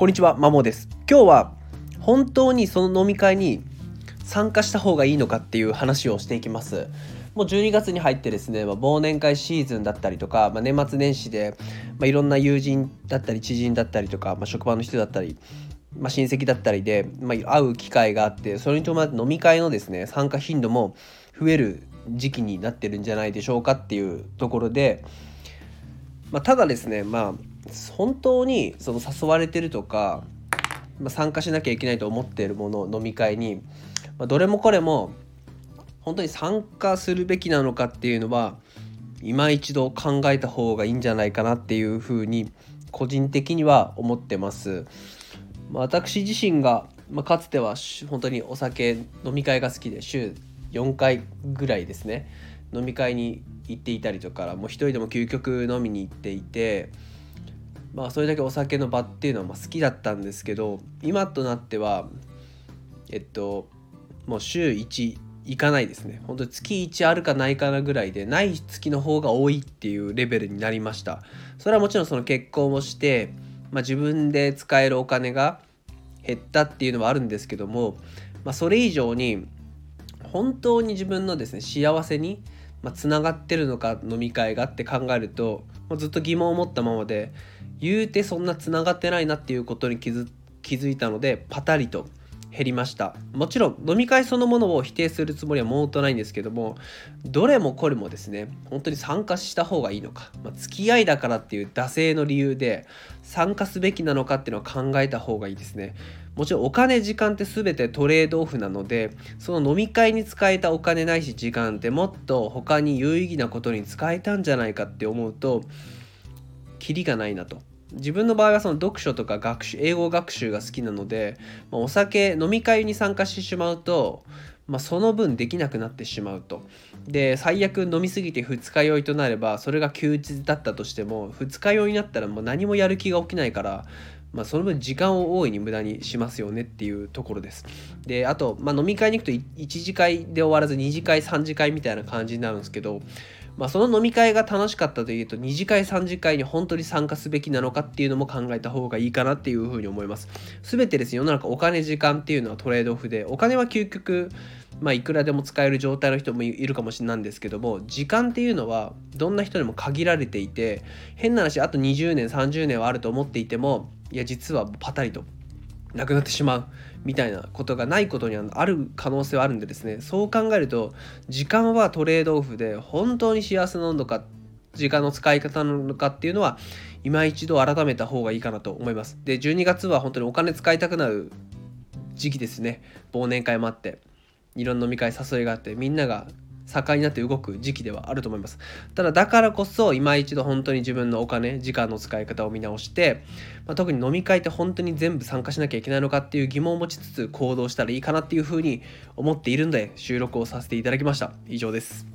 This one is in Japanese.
こんにちは、マモです。今日は本当にその飲み会に参加した方がいいのかっていう話をしていきます。もう12月に入ってですね、まあ、忘年会シーズンだったりとか、まあ、年末年始で、まあ、いろんな友人だったり知人だったりとか、ま、職場の人だったり、ま、親戚だったりで、ま、会う機会があってそれに伴って飲み会のですね参加頻度も増える時期になってるんじゃないでしょうかっていうところで、ま、ただですねまあ本当にその誘われてるとか、まあ、参加しなきゃいけないと思っているもの飲み会に、まあ、どれもこれも本当に参加するべきなのかっていうのは今一度考えた方がいいんじゃないかなっていうふうに個人的には思ってます。まあ、私自身が、まあ、かつては本当にお酒飲み会が好きで週4回ぐらいですね飲み会に行っていたりとかもう一人でも究極飲みに行っていてまあそれだけお酒の場っていうのはま好きだったんですけど今となってはえっともう週1行かないですね。本当に月1あるかないかなぐらいでない月の方が多いっていうレベルになりました。それはもちろんその結婚をして、まあ、自分で使えるお金が減ったっていうのはあるんですけども、まあ、それ以上に本当に自分のですね幸せにつながってるのか飲み会がって考えるとずっと疑問を持ったままで言うてそんなつながってないなっていうことに気づ気づいたのでパタリと減りました。もちろん飲み会そのものを否定するつもりはもうとないんですけどもどれもこれもですね本当に参加した方がいいのか、まあ、付き合いだからっていう惰性の理由で参加すべきなのかっていうのは考えた方がいいですね。もちろんお金時間って全てトレードオフなのでその飲み会に使えたお金ないし時間ってもっと他に有意義なことに使えたんじゃないかって思うとキリがないなと。自分の場合はその読書とか学習英語学習が好きなので、まあ、お酒飲み会に参加してしまうと、まあ、その分できなくなってしまうとで最悪飲みすぎて二日酔いとなればそれが休日だったとしても二日酔いになったらもう何もやる気が起きないからまあ、その分時間を大いに無駄にしますよねっていうところです。であと、まあ、飲み会に行くと1次会で終わらず2次会3次会みたいな感じになるんですけどまあ、その飲み会が楽しかったというと2次会3次会に本当に参加すべきなのかっていうのも考えた方がいいかなっていうふうに思います。全てですね世の中お金時間っていうのはトレードオフでお金は究極まあ、いくらでも使える状態の人もいるかもしれないんですけども時間っていうのはどんな人でも限られていて変な話あと20年30年はあると思っていてもいや実はパタリとなくなってしまうみたいなことがないことにはある可能性はあるんでですね。そう考えると時間はトレードオフで本当に幸せなのか時間の使い方なのかっていうのは今一度改めた方がいいかなと思います。で12月は本当にお金使いたくなる時期ですね。忘年会もあって。いろんな飲み会誘いがあってみんなが盛んになって動く時期ではあると思います。ただだからこそ今一度本当に自分のお金時間の使い方を見直して、まあ、特に飲み会って本当に全部参加しなきゃいけないのかっていう疑問を持ちつつ行動したらいいかなっていうふうに思っているので収録をさせていただきました。以上です。